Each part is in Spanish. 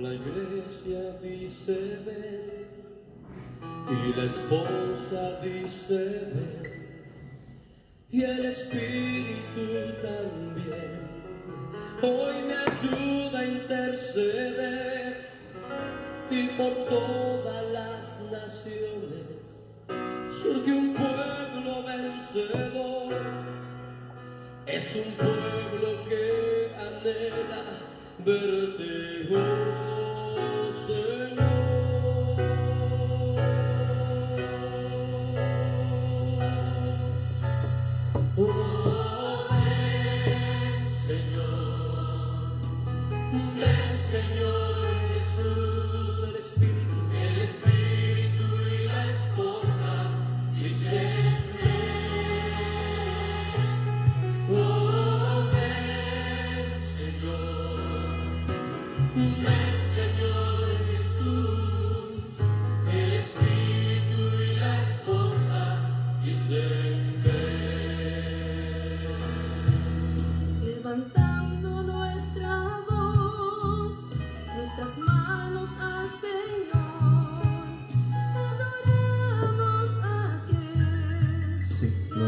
La iglesia dice ven y la esposa dice ven y el espíritu también. Hoy me ayuda a interceder y por todas las naciones surge un pueblo vencedor. Es un pueblo que anhela birthday.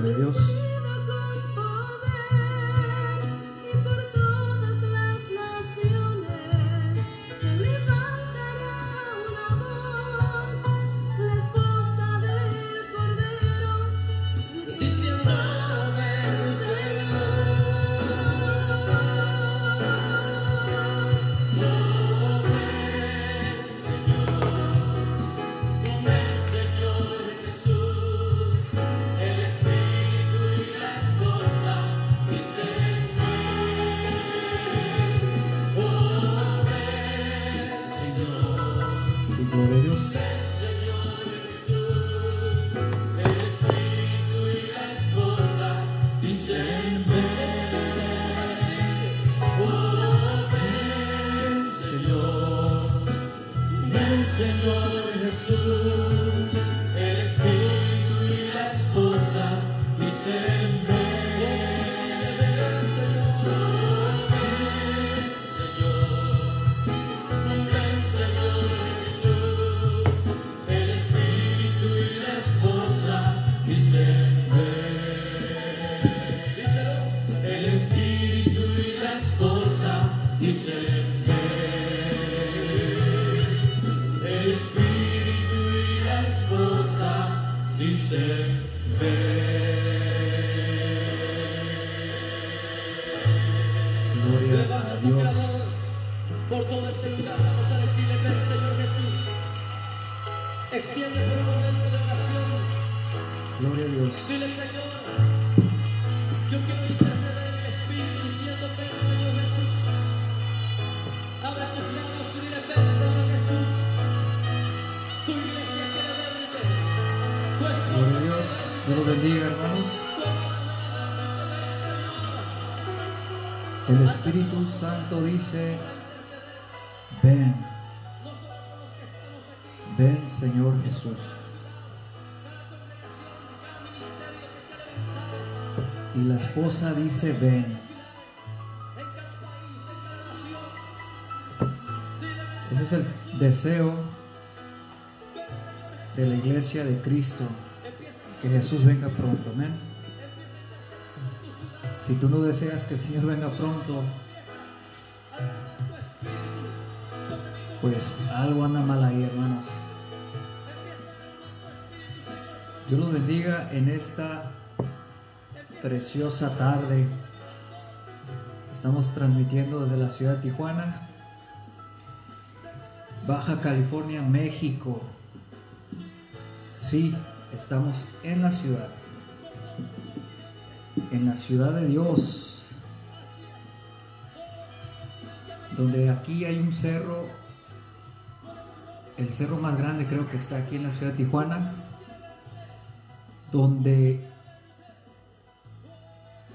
Sí, Santo dice, ven, ven Señor Jesús. Y la esposa dice, ven. Ese es el deseo de la iglesia de Cristo, que Jesús venga pronto, amén. Si tú no deseas que el Señor venga pronto, pues algo anda mal ahí, hermanos. Dios los bendiga en esta preciosa tarde. Estamos transmitiendo desde la ciudad de Tijuana, Baja California, México. Sí, estamos en la ciudad en la ciudad de Dios, donde aquí hay un cerro, el cerro más grande creo que está aquí en la ciudad de Tijuana, donde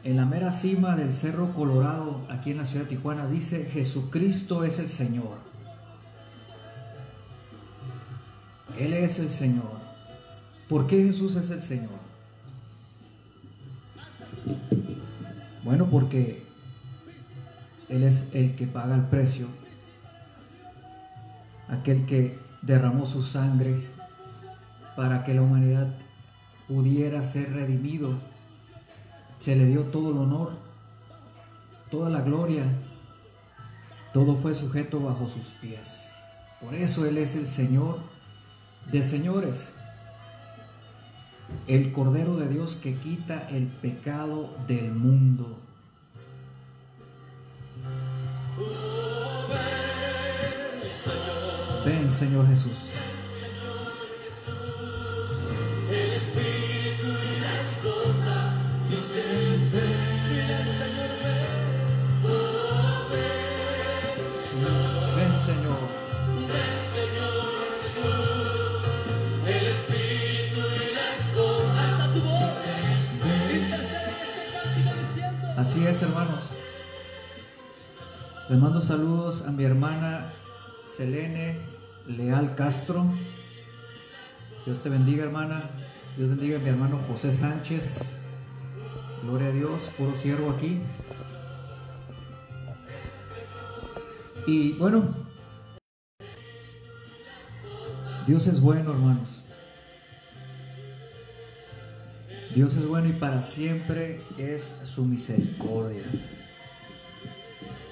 en la mera cima del cerro Colorado, aquí en la ciudad de Tijuana, dice Jesucristo es el Señor. Él es el Señor. ¿Por qué Jesús es el Señor? Bueno, porque Él es el que paga el precio aquel que derramó su sangre para que la humanidad pudiera ser redimido. Se le dio todo el honor, toda la gloria, todo fue sujeto bajo sus pies. Por eso Él es el Señor de señores, el Cordero de Dios que quita el pecado del mundo. Señor Jesús. Ven, Señor. Así es, hermanos. Les mando saludos a mi hermana Selene Leal Castro. Dios te bendiga, hermana. Dios bendiga a mi hermano José Sánchez. Gloria a Dios, puro siervo aquí. Y bueno, Dios es bueno, hermanos. Dios es bueno y para siempre es su misericordia.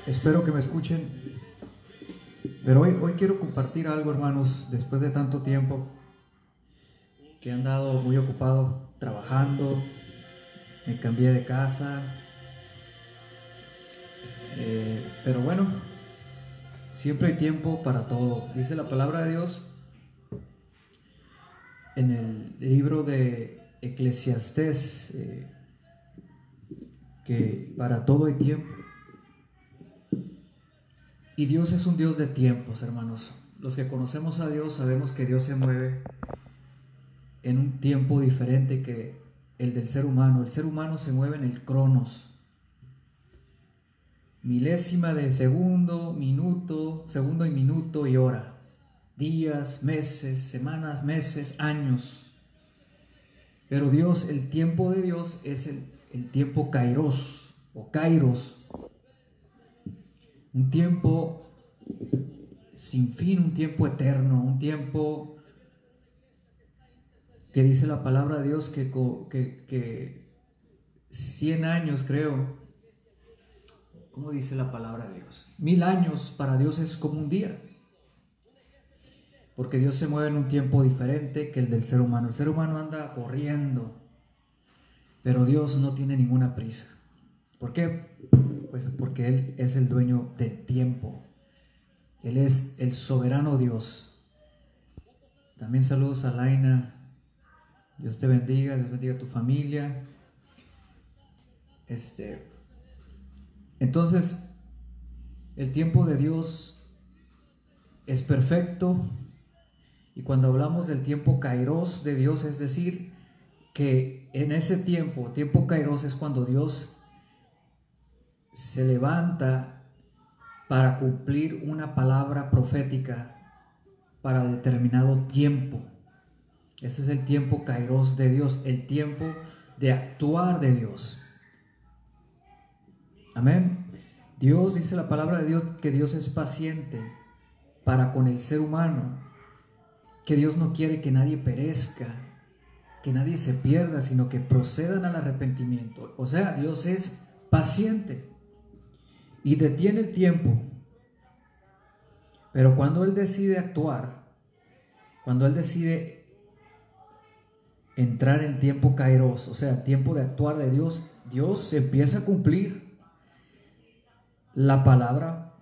Espero que me escuchen. Pero hoy, hoy quiero compartir algo, hermanos, después de tanto tiempo que he andado muy ocupado trabajando, me cambié de casa. Eh, pero bueno, siempre hay tiempo para todo. Dice la palabra de Dios en el libro de Eclesiastés eh, que para todo hay tiempo. Y Dios es un Dios de tiempos, hermanos. Los que conocemos a Dios sabemos que Dios se mueve en un tiempo diferente que el del ser humano. El ser humano se mueve en el cronos. Milésima de segundo, minuto, segundo y minuto y hora. Días, meses, semanas, meses, años. Pero Dios, el tiempo de Dios es el, el tiempo kairos o kairos. Un tiempo sin fin, un tiempo eterno, un tiempo que dice la palabra de Dios que, que, que 100 años creo, ¿cómo dice la palabra de Dios? Mil años para Dios es como un día. Porque Dios se mueve en un tiempo diferente que el del ser humano. El ser humano anda corriendo, pero Dios no tiene ninguna prisa. ¿Por qué? Pues porque Él es el dueño del tiempo. Él es el soberano Dios. También saludos a Laina. Dios te bendiga, Dios bendiga a tu familia. Este, entonces, el tiempo de Dios es perfecto. Y cuando hablamos del tiempo kairos de Dios, es decir, que en ese tiempo, tiempo kairos es cuando Dios se levanta para cumplir una palabra profética para determinado tiempo. Ese es el tiempo kairos de Dios, el tiempo de actuar de Dios. Amén. Dios dice la palabra de Dios que Dios es paciente para con el ser humano, que Dios no quiere que nadie perezca, que nadie se pierda, sino que procedan al arrepentimiento. O sea, Dios es paciente y detiene el tiempo. Pero cuando Él decide actuar, cuando Él decide entrar en tiempo kairos, o sea, tiempo de actuar de Dios, Dios empieza a cumplir la palabra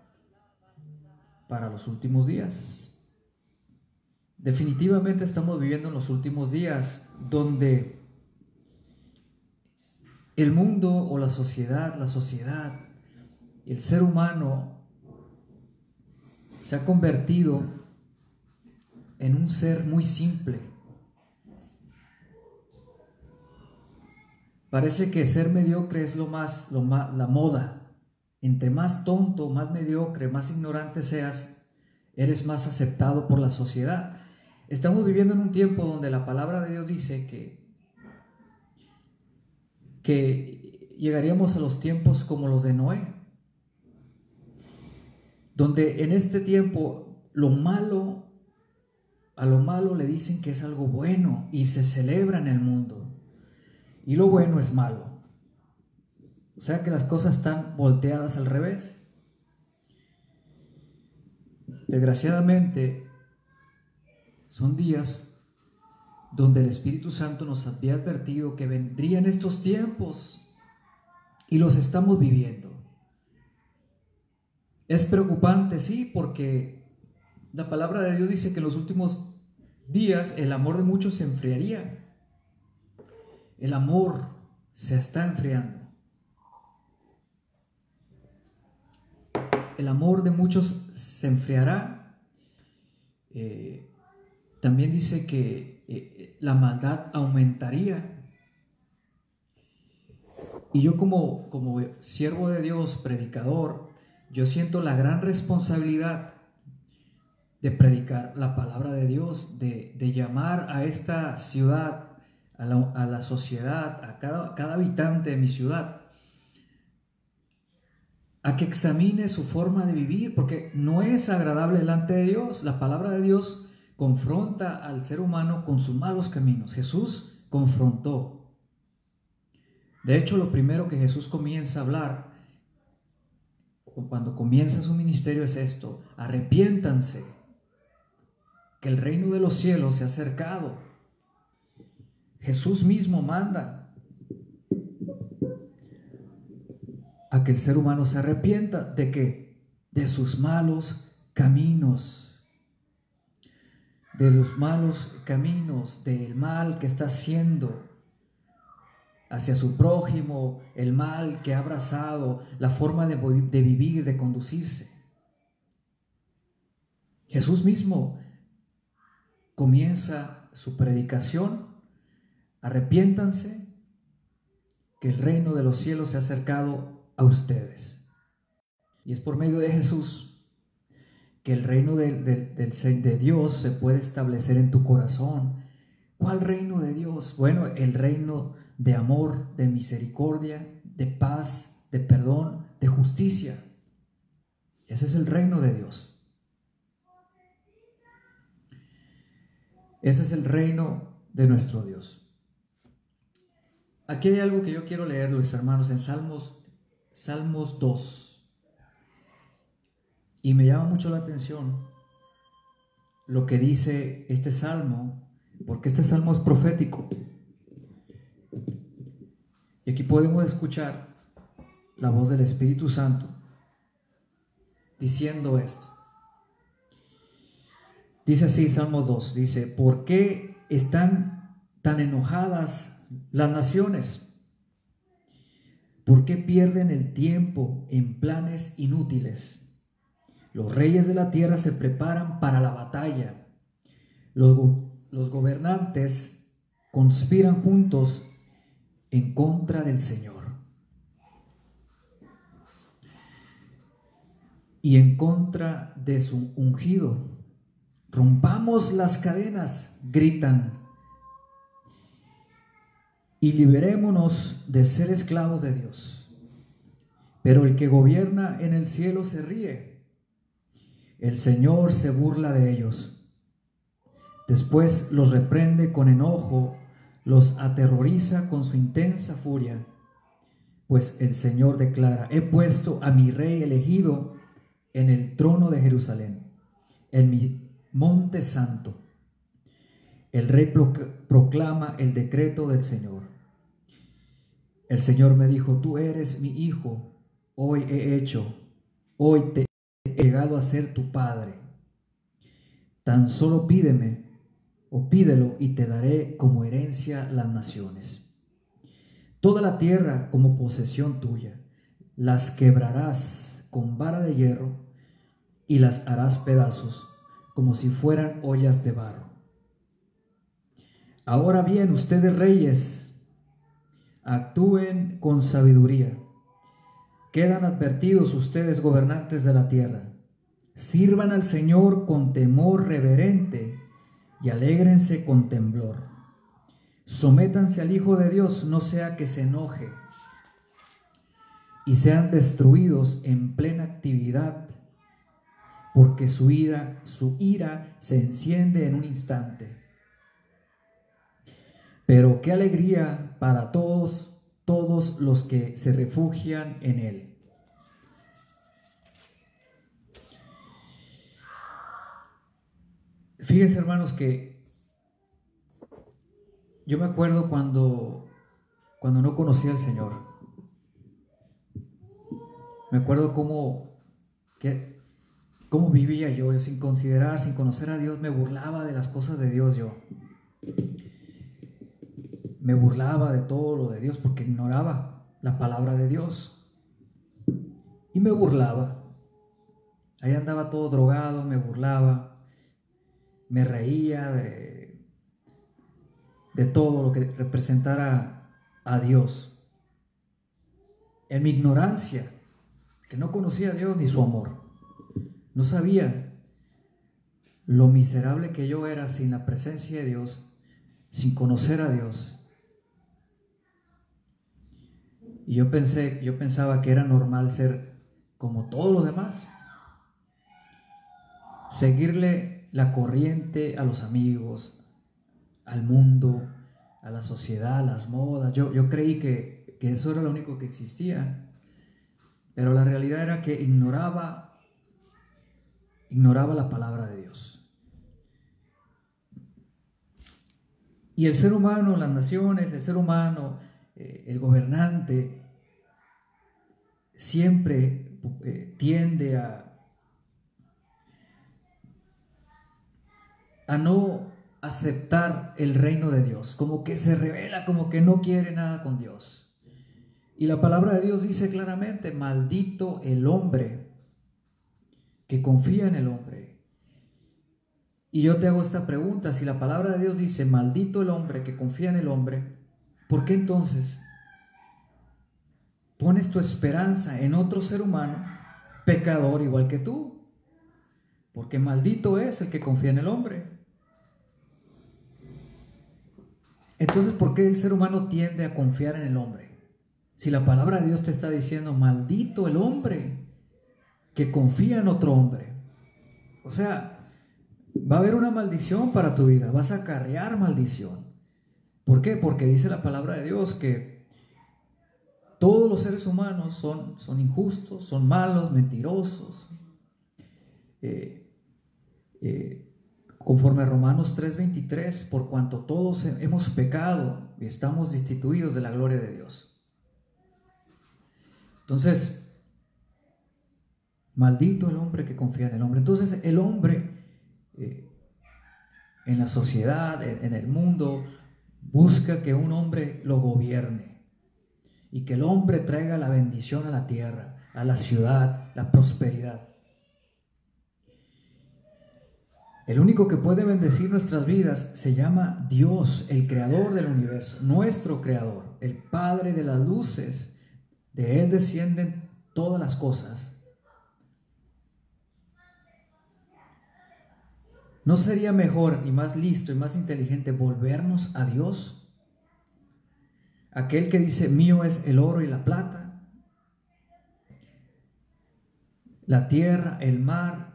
para los últimos días. Definitivamente estamos viviendo en los últimos días donde el mundo o la sociedad, la sociedad, el ser humano se ha convertido en un ser muy simple. Parece que ser mediocre es lo más, lo más la moda. Entre más tonto, más mediocre, más ignorante seas, eres más aceptado por la sociedad. Estamos viviendo en un tiempo donde la palabra de Dios dice que, que llegaríamos a los tiempos como los de Noé, donde en este tiempo lo malo, a lo malo le dicen que es algo bueno y se celebra en el mundo. Y lo bueno es malo. O sea que las cosas están volteadas al revés. Desgraciadamente, son días donde el Espíritu Santo nos había advertido que vendrían estos tiempos y los estamos viviendo. Es preocupante, sí, porque la palabra de Dios dice que en los últimos días el amor de muchos se enfriaría. El amor se está enfriando. El amor de muchos se enfriará. Eh, también dice que eh, la maldad aumentaría. Y yo como, como siervo de Dios, predicador, yo siento la gran responsabilidad de predicar la palabra de Dios, de, llamar a esta ciudad, a la, sociedad, a cada, cada habitante de mi ciudad, a que examine su forma de vivir, porque no es agradable delante de Dios. La palabra de Dios confronta al ser humano con sus malos caminos. Jesús confrontó. De hecho, lo primero que Jesús comienza a hablar cuando comienza su ministerio es esto, arrepiéntanse, que el reino de los cielos se ha acercado. Jesús mismo manda a que el ser humano se arrepienta de que de sus malos caminos, de los malos caminos, del mal que está haciendo hacia su prójimo, el mal que ha abrazado, la forma de, de vivir, de conducirse. Jesús mismo comienza su predicación, arrepiéntanse, que el reino de los cielos se ha acercado a ustedes. Y es por medio de Jesús que el reino de, de Dios se puede establecer en tu corazón. ¿Cuál reino de Dios? Bueno, el reino de amor, de misericordia, de paz, de perdón, de justicia. Ese es el reino de Dios. Ese es el reino de nuestro Dios. Aquí hay algo que yo quiero leer, mis hermanos, en Salmos, Salmos 2. Y me llama mucho la atención lo que dice este salmo, porque este salmo es profético. Y aquí podemos escuchar la voz del Espíritu Santo diciendo esto. Dice así Salmo 2, dice, ¿por qué están tan enojadas las naciones? ¿Por qué pierden el tiempo en planes inútiles? Los reyes de la tierra se preparan para la batalla. Los, los gobernantes conspiran juntos en contra del Señor. Y en contra de su ungido. Rompamos las cadenas, gritan. Y liberémonos de ser esclavos de Dios. Pero el que gobierna en el cielo se ríe. El Señor se burla de ellos. Después los reprende con enojo los aterroriza con su intensa furia, pues el Señor declara, he puesto a mi rey elegido en el trono de Jerusalén, en mi monte santo. El rey proclama el decreto del Señor. El Señor me dijo, tú eres mi hijo, hoy he hecho, hoy te he llegado a ser tu padre. Tan solo pídeme o pídelo y te daré como herencia las naciones. Toda la tierra como posesión tuya, las quebrarás con vara de hierro y las harás pedazos como si fueran ollas de barro. Ahora bien, ustedes reyes, actúen con sabiduría. Quedan advertidos ustedes gobernantes de la tierra. Sirvan al Señor con temor reverente y alégrense con temblor. Sométanse al Hijo de Dios, no sea que se enoje y sean destruidos en plena actividad porque su ira, su ira se enciende en un instante. Pero qué alegría para todos, todos los que se refugian en él. Fíjense hermanos que yo me acuerdo cuando, cuando no conocía al Señor. Me acuerdo cómo, cómo vivía yo, sin considerar, sin conocer a Dios, me burlaba de las cosas de Dios yo. Me burlaba de todo lo de Dios porque ignoraba la palabra de Dios. Y me burlaba. Ahí andaba todo drogado, me burlaba me reía de, de todo lo que representara a Dios. En mi ignorancia, que no conocía a Dios ni su amor, no sabía lo miserable que yo era sin la presencia de Dios, sin conocer a Dios. Y yo pensé, yo pensaba que era normal ser como todos los demás. Seguirle la corriente a los amigos, al mundo, a la sociedad, a las modas. Yo, yo creí que, que eso era lo único que existía, pero la realidad era que ignoraba, ignoraba la palabra de Dios. Y el ser humano, las naciones, el ser humano, eh, el gobernante, siempre eh, tiende a, a no aceptar el reino de Dios, como que se revela, como que no quiere nada con Dios. Y la palabra de Dios dice claramente, maldito el hombre que confía en el hombre. Y yo te hago esta pregunta, si la palabra de Dios dice, maldito el hombre que confía en el hombre, ¿por qué entonces pones tu esperanza en otro ser humano, pecador igual que tú? Porque maldito es el que confía en el hombre. Entonces, ¿por qué el ser humano tiende a confiar en el hombre? Si la palabra de Dios te está diciendo, maldito el hombre que confía en otro hombre. O sea, va a haber una maldición para tu vida, vas a acarrear maldición. ¿Por qué? Porque dice la palabra de Dios que todos los seres humanos son, son injustos, son malos, mentirosos. Eh, eh, Conforme a Romanos 3:23, por cuanto todos hemos pecado y estamos destituidos de la gloria de Dios. Entonces, maldito el hombre que confía en el hombre. Entonces, el hombre eh, en la sociedad, en el mundo, busca que un hombre lo gobierne y que el hombre traiga la bendición a la tierra, a la ciudad, la prosperidad. El único que puede bendecir nuestras vidas se llama Dios, el creador del universo, nuestro creador, el Padre de las luces. De Él descienden todas las cosas. ¿No sería mejor y más listo y más inteligente volvernos a Dios? Aquel que dice, mío es el oro y la plata, la tierra, el mar,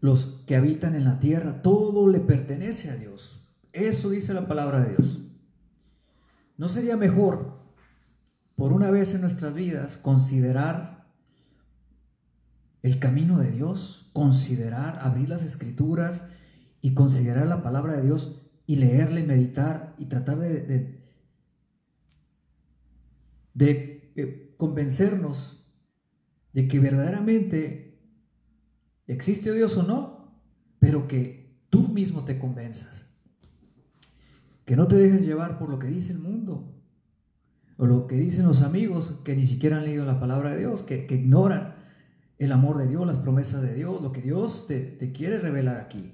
los que habitan en la tierra, todo le pertenece a Dios. Eso dice la palabra de Dios. ¿No sería mejor, por una vez en nuestras vidas, considerar el camino de Dios, considerar, abrir las escrituras y considerar la palabra de Dios y leerla y meditar y tratar de, de, eh, convencernos de que verdaderamente existe Dios o no, pero que tú mismo te convenzas. Que no te dejes llevar por lo que dice el mundo o lo que dicen los amigos que ni siquiera han leído la palabra de Dios, que, ignoran el amor de Dios, las promesas de Dios, lo que Dios te, te quiere revelar aquí.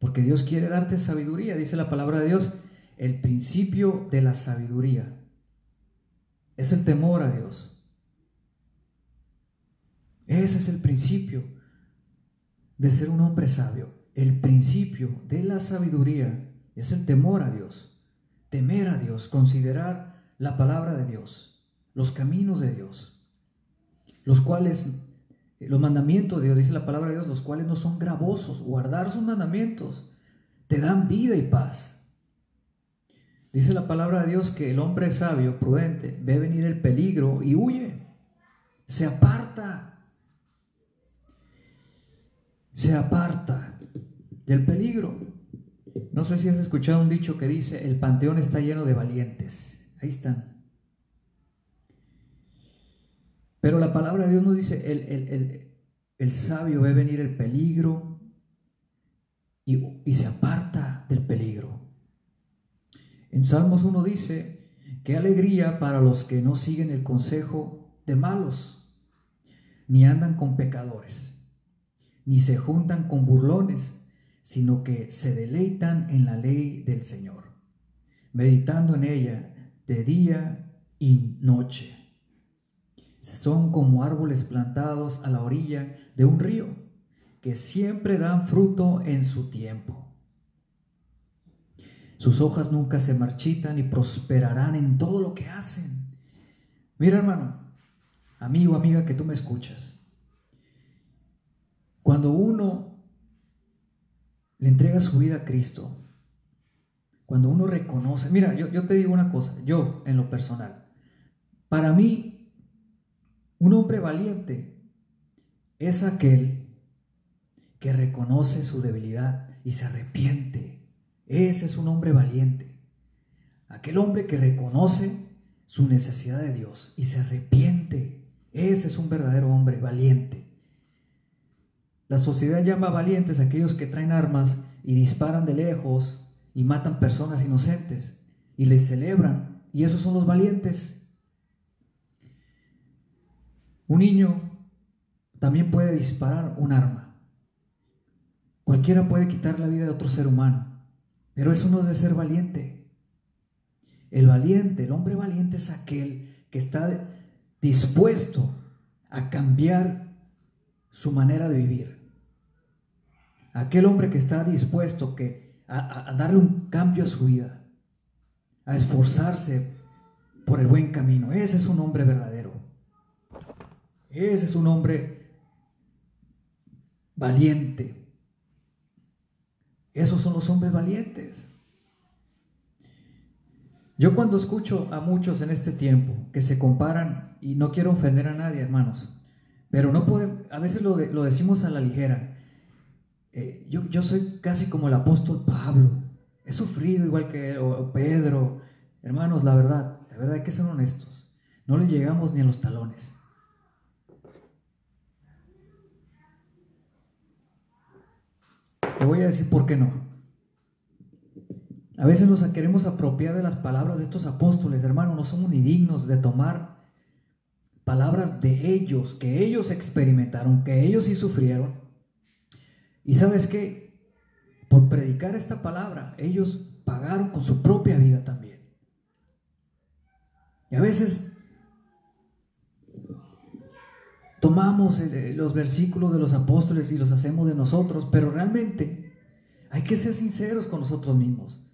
Porque Dios quiere darte sabiduría, dice la palabra de Dios, el principio de la sabiduría. Es el temor a Dios. Ese es el principio de ser un hombre sabio. El principio de la sabiduría es el temor a Dios, temer a Dios, considerar la palabra de Dios, los caminos de Dios, los cuales los mandamientos de Dios, dice la palabra de Dios, los cuales no son gravosos. Guardar sus mandamientos te dan vida y paz. Dice la palabra de Dios que el hombre sabio, prudente, ve venir el peligro y huye. Se aparta. Se aparta del peligro. No sé si has escuchado un dicho que dice, el panteón está lleno de valientes. Ahí están. Pero la palabra de Dios nos dice, el, sabio ve venir el peligro y, y se aparta del peligro. En Salmos 1 dice, qué alegría para los que no siguen el consejo de malos, ni andan con pecadores, ni se juntan con burlones, sino que se deleitan en la ley del Señor, meditando en ella de día y noche. Son como árboles plantados a la orilla de un río, que siempre dan fruto en su tiempo sus hojas nunca se marchitan y prosperarán en todo lo que hacen. Mira hermano, amigo, amiga que tú me escuchas. Cuando uno le entrega su vida a Cristo, cuando uno reconoce, mira, yo, yo te digo una cosa, yo en lo personal, para mí, un hombre valiente es aquel que reconoce su debilidad y se arrepiente ese es un hombre valiente. Aquel hombre que reconoce su necesidad de Dios y se arrepiente. Ese es un verdadero hombre valiente. La sociedad llama valientes a aquellos que traen armas y disparan de lejos y matan personas inocentes y les celebran. Y esos son los valientes. Un niño también puede disparar un arma. Cualquiera puede quitar la vida de otro ser humano. Pero eso no es de ser valiente. El valiente, el hombre valiente es aquel que está dispuesto a cambiar su manera de vivir. Aquel hombre que está dispuesto que, a, darle un cambio a su vida, a esforzarse por el buen camino. Ese es un hombre verdadero. Ese es un hombre valiente. Esos son los hombres valientes. Yo cuando escucho a muchos en este tiempo que se comparan, y no quiero ofender a nadie, hermanos, pero no puede, a veces lo, lo decimos a la ligera. Eh, yo, soy casi como el apóstol Pablo. He sufrido igual que Pedro. Hermanos, la verdad, la verdad hay que ser honestos. No le llegamos ni a los talones. Te voy a decir por qué no. A veces nos queremos apropiar de las palabras de estos apóstoles, hermano, no somos ni dignos de tomar palabras de ellos, que ellos experimentaron, que ellos sí sufrieron. Y sabes qué, por predicar esta palabra, ellos pagaron con su propia vida también. Y a veces tomamos eh, los versículos de los apóstoles y los hacemos de nosotros, pero realmente hay que ser sinceros con nosotros mismos.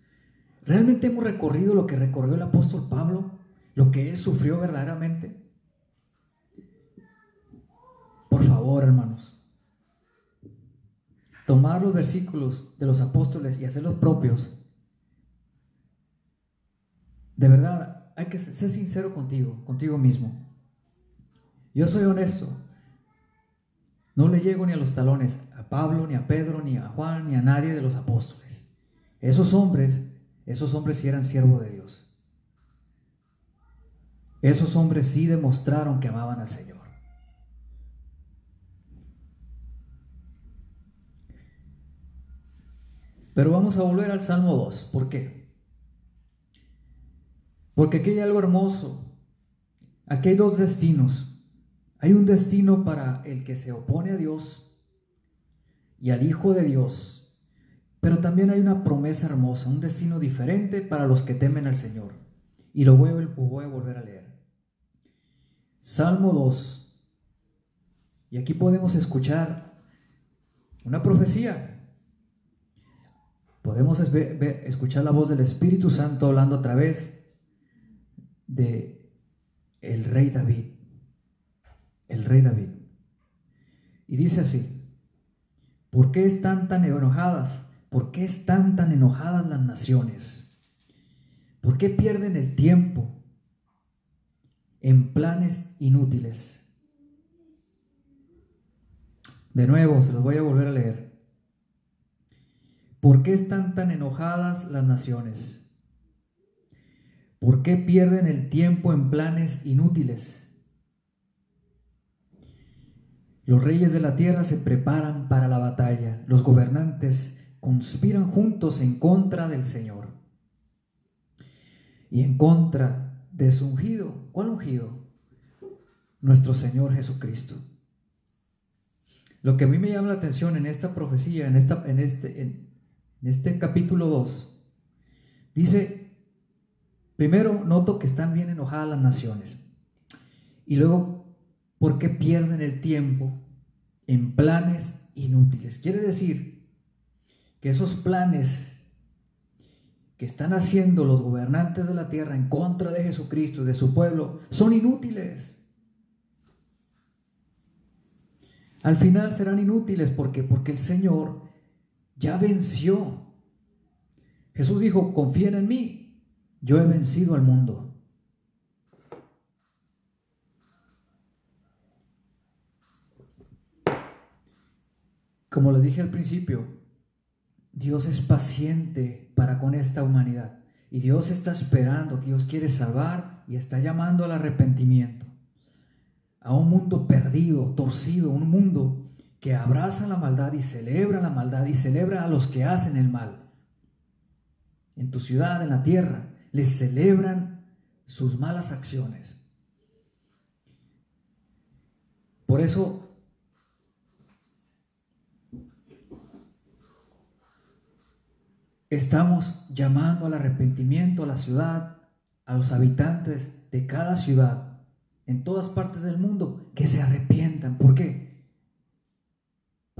¿Realmente hemos recorrido lo que recorrió el apóstol Pablo? ¿Lo que él sufrió verdaderamente? Por favor, hermanos, tomar los versículos de los apóstoles y hacerlos propios. De verdad, hay que ser sincero contigo, contigo mismo. Yo soy honesto. No le llego ni a los talones a Pablo, ni a Pedro, ni a Juan, ni a nadie de los apóstoles. Esos hombres, esos hombres sí eran siervos de Dios. Esos hombres sí demostraron que amaban al Señor. Pero vamos a volver al Salmo 2. ¿Por qué? Porque aquí hay algo hermoso. Aquí hay dos destinos. Hay un destino para el que se opone a Dios y al Hijo de Dios, pero también hay una promesa hermosa, un destino diferente para los que temen al Señor. Y lo voy a, voy volver a leer. Salmo 2. Y aquí podemos escuchar una profecía. Podemos escuchar la voz del Espíritu Santo hablando a través de el rey David el rey David. Y dice así, ¿por qué están tan enojadas? ¿Por qué están tan enojadas las naciones? ¿Por qué pierden el tiempo en planes inútiles? De nuevo, se los voy a volver a leer. ¿Por qué están tan enojadas las naciones? ¿Por qué pierden el tiempo en planes inútiles? Los reyes de la tierra se preparan para la batalla. Los gobernantes conspiran juntos en contra del Señor y en contra de su ungido. ¿Cuál ungido? Nuestro Señor Jesucristo. Lo que a mí me llama la atención en esta profecía, en, esta, en, este, este capítulo 2, dice, primero noto que están bien enojadas las naciones. Y luego, ¿por qué pierden el tiempo en planes inútiles? Quiere decir que esos planes que están haciendo los gobernantes de la tierra en contra de Jesucristo y de su pueblo son inútiles. Al final serán inútiles porque porque el Señor ya venció. Jesús dijo, confíen en mí, yo he vencido al mundo. Como les dije al principio, Dios es paciente para con esta humanidad y Dios está esperando, que Dios quiere salvar y está llamando al arrepentimiento a un mundo perdido, torcido, un mundo que abraza la maldad y celebra la maldad y celebra a los que hacen el mal. En tu ciudad, en la tierra, les celebran sus malas acciones. Por eso estamos llamando al arrepentimiento a la ciudad, a los habitantes de cada ciudad en todas partes del mundo que se arrepientan. ¿Por qué?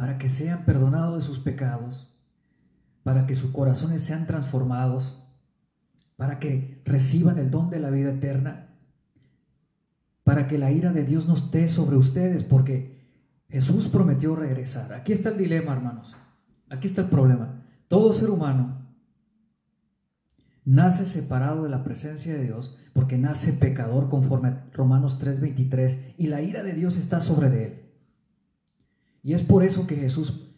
Para que sean perdonados de sus pecados, para que sus corazones sean transformados, para que reciban el don de la vida eterna, para que la ira de Dios no esté sobre ustedes, porque Jesús prometió regresar. Aquí está el dilema, hermanos. Aquí está el problema. Todo ser humano nace separado de la presencia de Dios porque nace pecador conforme a Romanos 3:23 y la ira de Dios está sobre de él. Y es por eso que Jesús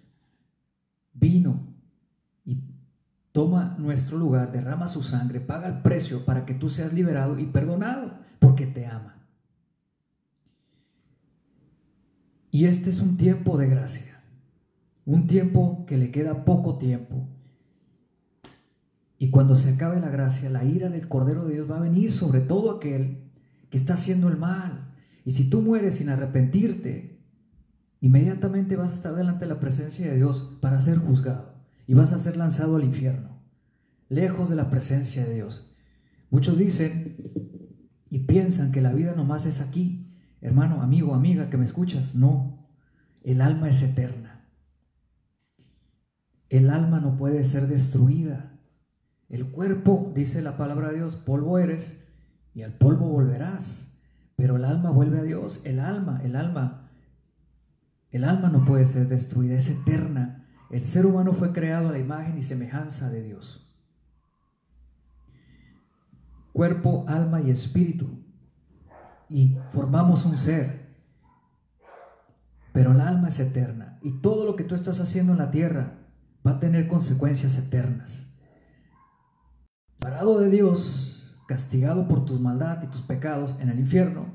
vino y toma nuestro lugar, derrama su sangre, paga el precio para que tú seas liberado y perdonado porque te ama. Y este es un tiempo de gracia, un tiempo que le queda poco tiempo y cuando se acabe la gracia, la ira del Cordero de Dios va a venir sobre todo aquel que está haciendo el mal. Y si tú mueres sin arrepentirte, inmediatamente vas a estar delante de la presencia de Dios para ser juzgado y vas a ser lanzado al infierno, lejos de la presencia de Dios. Muchos dicen y piensan que la vida nomás es aquí. Hermano, amigo, amiga, que me escuchas, no. El alma es eterna. El alma no puede ser destruida. El cuerpo, dice la palabra de Dios, polvo eres y al polvo volverás. Pero el alma vuelve a Dios. El alma, el alma, el alma no puede ser destruida, es eterna. El ser humano fue creado a la imagen y semejanza de Dios. Cuerpo, alma y espíritu. Y formamos un ser. Pero el alma es eterna. Y todo lo que tú estás haciendo en la tierra va a tener consecuencias eternas parado de Dios, castigado por tus maldad y tus pecados en el infierno,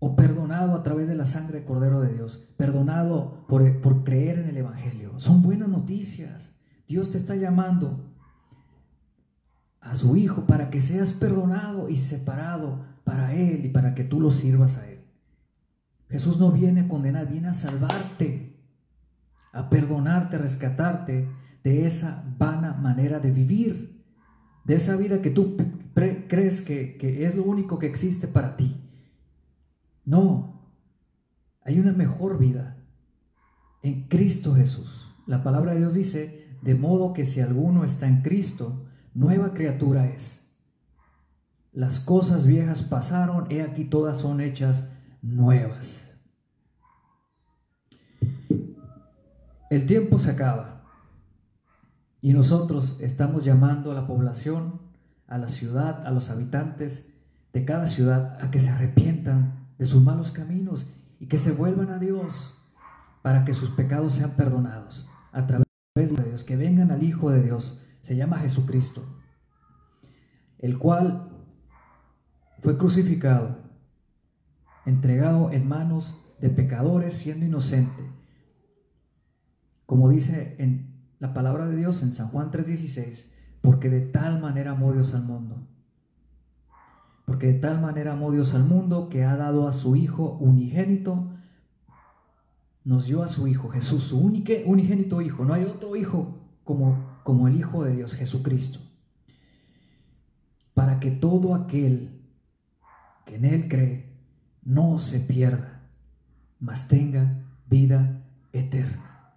o perdonado a través de la sangre de Cordero de Dios, perdonado por, por creer en el Evangelio. Son buenas noticias. Dios te está llamando a su Hijo para que seas perdonado y separado para Él y para que tú lo sirvas a Él. Jesús no viene a condenar, viene a salvarte, a perdonarte, a rescatarte de esa vana manera de vivir de esa vida que tú crees que, que es lo único que existe para ti. No, hay una mejor vida en Cristo Jesús. La palabra de Dios dice, de modo que si alguno está en Cristo, nueva criatura es. Las cosas viejas pasaron, he aquí todas son hechas nuevas. el tiempo se acaba y nosotros estamos llamando a la población, a la ciudad, a los habitantes de cada ciudad a que se arrepientan de sus malos caminos y que se vuelvan a Dios para que sus pecados sean perdonados a través de Dios, que vengan al Hijo de Dios, se llama Jesucristo, el cual fue crucificado, entregado en manos de pecadores siendo inocente, como dice en la palabra de Dios en San Juan 3:16, porque de tal manera amó Dios al mundo. Porque de tal manera amó Dios al mundo que ha dado a su Hijo unigénito, nos dio a su Hijo Jesús, su único, unigénito Hijo. No hay otro Hijo como, como el Hijo de Dios, Jesucristo. Para que todo aquel que en Él cree no se pierda, mas tenga vida eterna.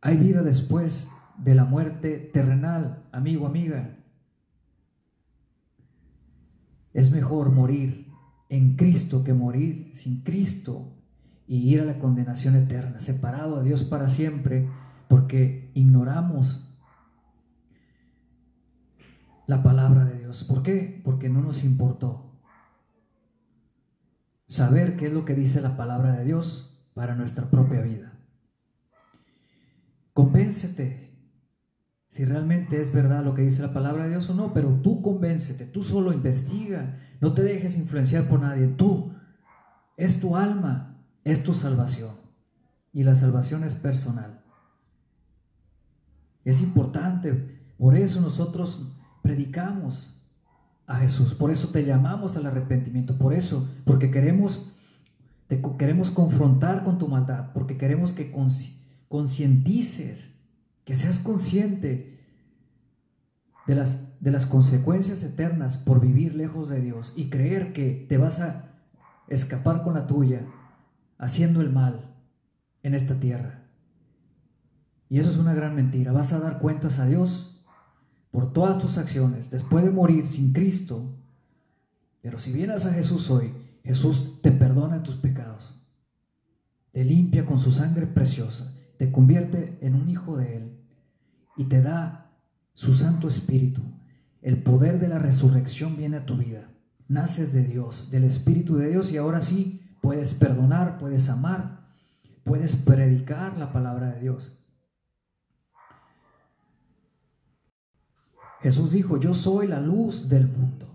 Hay vida después de la muerte terrenal, amigo, amiga. Es mejor morir en Cristo que morir sin Cristo y ir a la condenación eterna, separado a Dios para siempre, porque ignoramos la palabra de Dios. ¿Por qué? Porque no nos importó saber qué es lo que dice la palabra de Dios para nuestra propia vida. Convéncete si realmente es verdad lo que dice la palabra de Dios o no, pero tú convéncete, tú solo investiga, no te dejes influenciar por nadie, tú es tu alma, es tu salvación y la salvación es personal. Es importante, por eso nosotros predicamos a Jesús, por eso te llamamos al arrepentimiento, por eso, porque queremos, te queremos confrontar con tu maldad, porque queremos que concientices que seas consciente de las, de las consecuencias eternas por vivir lejos de Dios y creer que te vas a escapar con la tuya haciendo el mal en esta tierra. Y eso es una gran mentira. Vas a dar cuentas a Dios por todas tus acciones después de morir sin Cristo. Pero si vienes a Jesús hoy, Jesús te perdona tus pecados, te limpia con su sangre preciosa, te convierte en un hijo de Él y te da su Santo Espíritu. El poder de la resurrección viene a tu vida. Naces de Dios, del Espíritu de Dios y ahora sí puedes perdonar, puedes amar, puedes predicar la palabra de Dios. Jesús dijo, yo soy la luz del mundo.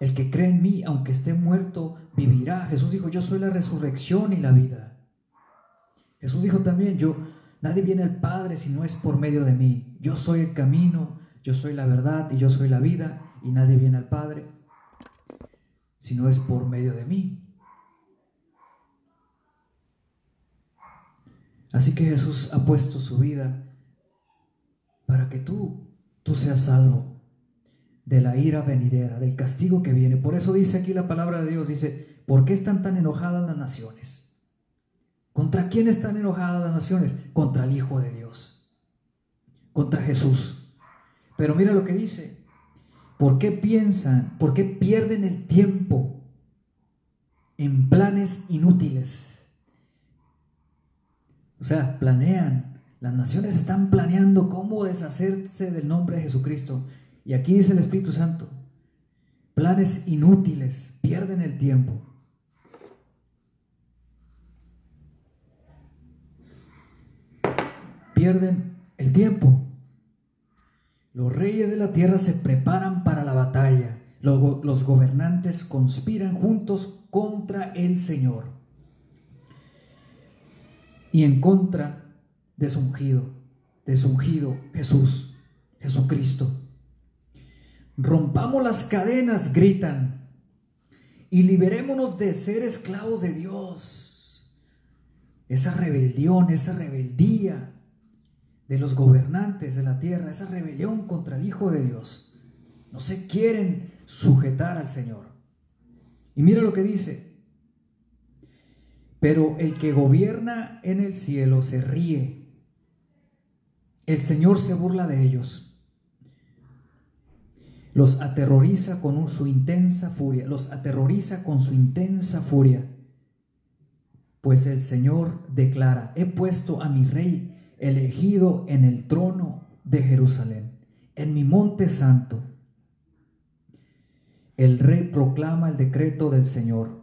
El que cree en mí, aunque esté muerto, vivirá. Jesús dijo, yo soy la resurrección y la vida. Jesús dijo también, yo Nadie viene al Padre si no es por medio de mí. Yo soy el camino, yo soy la verdad y yo soy la vida y nadie viene al Padre si no es por medio de mí. Así que Jesús ha puesto su vida para que tú, tú seas salvo de la ira venidera, del castigo que viene. Por eso dice aquí la palabra de Dios, dice, ¿por qué están tan enojadas las naciones? ¿Contra quién están enojadas las naciones? Contra el Hijo de Dios, contra Jesús. Pero mira lo que dice. ¿Por qué piensan, por qué pierden el tiempo en planes inútiles? O sea, planean, las naciones están planeando cómo deshacerse del nombre de Jesucristo. Y aquí dice el Espíritu Santo, planes inútiles, pierden el tiempo. Pierden el tiempo. Los reyes de la tierra se preparan para la batalla. Los, los gobernantes conspiran juntos contra el Señor y en contra de su ungido, de su ungido Jesús, Jesucristo. Rompamos las cadenas, gritan, y liberémonos de ser esclavos de Dios. Esa rebelión, esa rebeldía de los gobernantes de la tierra, esa rebelión contra el Hijo de Dios. No se quieren sujetar al Señor. Y mira lo que dice. Pero el que gobierna en el cielo se ríe. El Señor se burla de ellos. Los aterroriza con su intensa furia. Los aterroriza con su intensa furia. Pues el Señor declara, he puesto a mi rey elegido en el trono de Jerusalén, en mi monte santo. El rey proclama el decreto del Señor.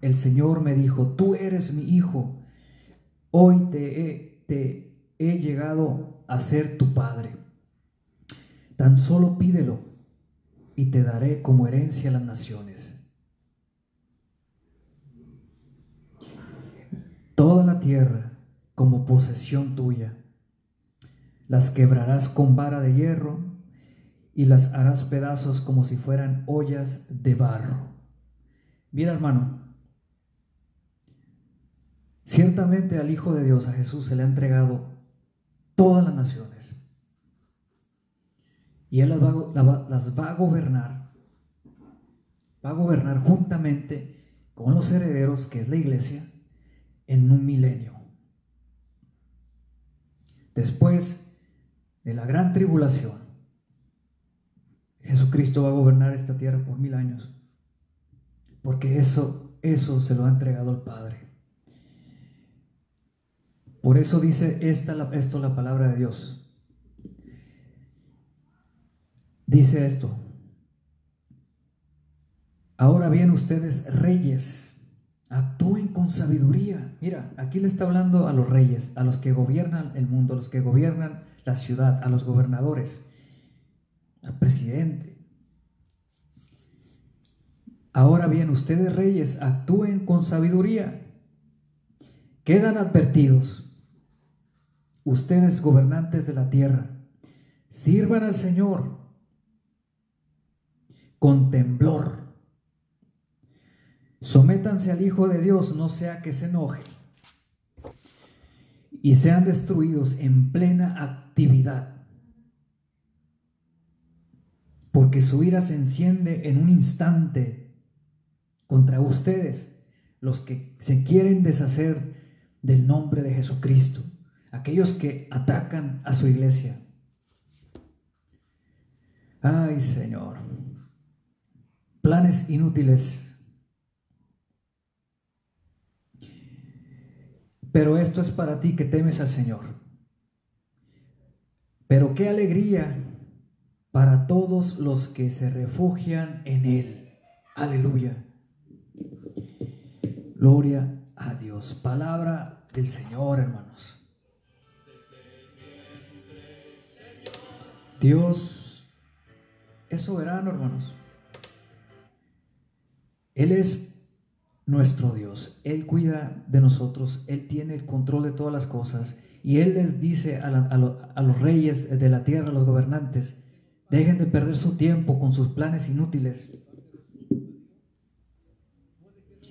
El Señor me dijo, tú eres mi hijo, hoy te he, llegado a ser tu padre. Tan solo pídelo y te daré como herencia las naciones. Toda la tierra como posesión tuya. Las quebrarás con vara de hierro y las harás pedazos como si fueran ollas de barro. Mira hermano, ciertamente al Hijo de Dios, a Jesús, se le ha entregado todas las naciones. Y Él las va, las va a gobernar, va a gobernar juntamente con los herederos, que es la iglesia, en un milenio. Después de la gran tribulación, Jesucristo va a gobernar esta tierra por mil años, porque eso, eso se lo ha entregado el Padre. Por eso dice esta, esto la palabra de Dios. Dice esto. Ahora bien ustedes reyes, actúen con sabiduría. Mira, aquí le está hablando a los reyes, a los que gobiernan el mundo, a los que gobiernan la ciudad, a los gobernadores, al presidente. Ahora bien, ustedes reyes, actúen con sabiduría. Quedan advertidos. Ustedes gobernantes de la tierra, sirvan al Señor con temblor. Sométanse al Hijo de Dios, no sea que se enoje y sean destruidos en plena actividad. Porque su ira se enciende en un instante contra ustedes, los que se quieren deshacer del nombre de Jesucristo, aquellos que atacan a su iglesia. Ay Señor, planes inútiles Pero esto es para ti que temes al Señor. Pero qué alegría para todos los que se refugian en Él. Aleluya. Gloria a Dios. Palabra del Señor, hermanos. Dios es soberano, hermanos. Él es nuestro Dios. Él cuida de nosotros, Él tiene el control de todas las cosas. Y Él les dice a, los reyes de la tierra, a los gobernantes, dejen de perder su tiempo con sus planes inútiles.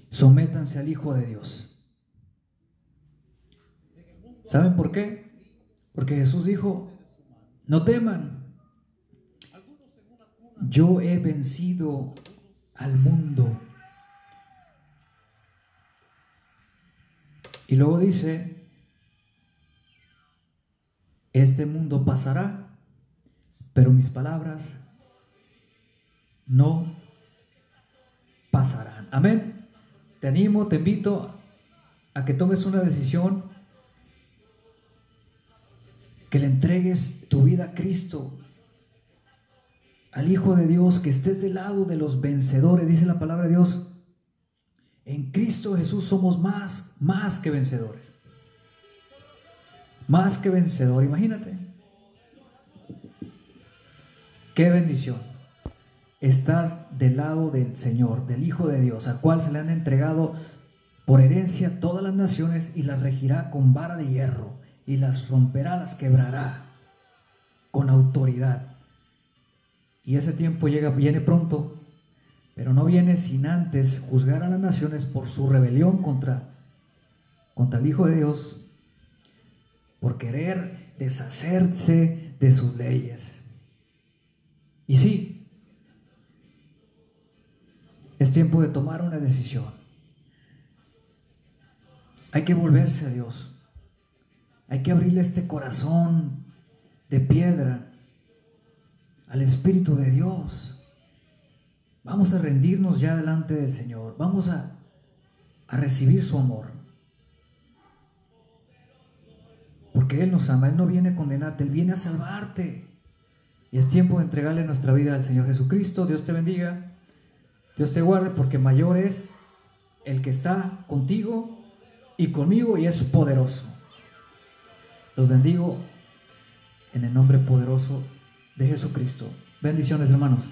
Sométanse al Hijo de Dios. ¿Saben por qué? Porque Jesús dijo, no teman, yo he vencido al mundo. Y luego dice, este mundo pasará, pero mis palabras no pasarán. Amén. Te animo, te invito a que tomes una decisión, que le entregues tu vida a Cristo, al Hijo de Dios, que estés del lado de los vencedores, dice la palabra de Dios. En Cristo Jesús somos más, más que vencedores. Más que vencedor, imagínate. Qué bendición estar del lado del Señor, del Hijo de Dios, al cual se le han entregado por herencia todas las naciones y las regirá con vara de hierro y las romperá, las quebrará con autoridad. Y ese tiempo llega, viene pronto pero no viene sin antes juzgar a las naciones por su rebelión contra, contra el Hijo de Dios, por querer deshacerse de sus leyes. Y sí, es tiempo de tomar una decisión. Hay que volverse a Dios. Hay que abrirle este corazón de piedra al Espíritu de Dios. Vamos a rendirnos ya delante del Señor. Vamos a, a recibir su amor. Porque Él nos ama. Él no viene a condenarte, Él viene a salvarte. Y es tiempo de entregarle nuestra vida al Señor Jesucristo. Dios te bendiga. Dios te guarde porque mayor es el que está contigo y conmigo y es poderoso. Los bendigo en el nombre poderoso de Jesucristo. Bendiciones hermanos.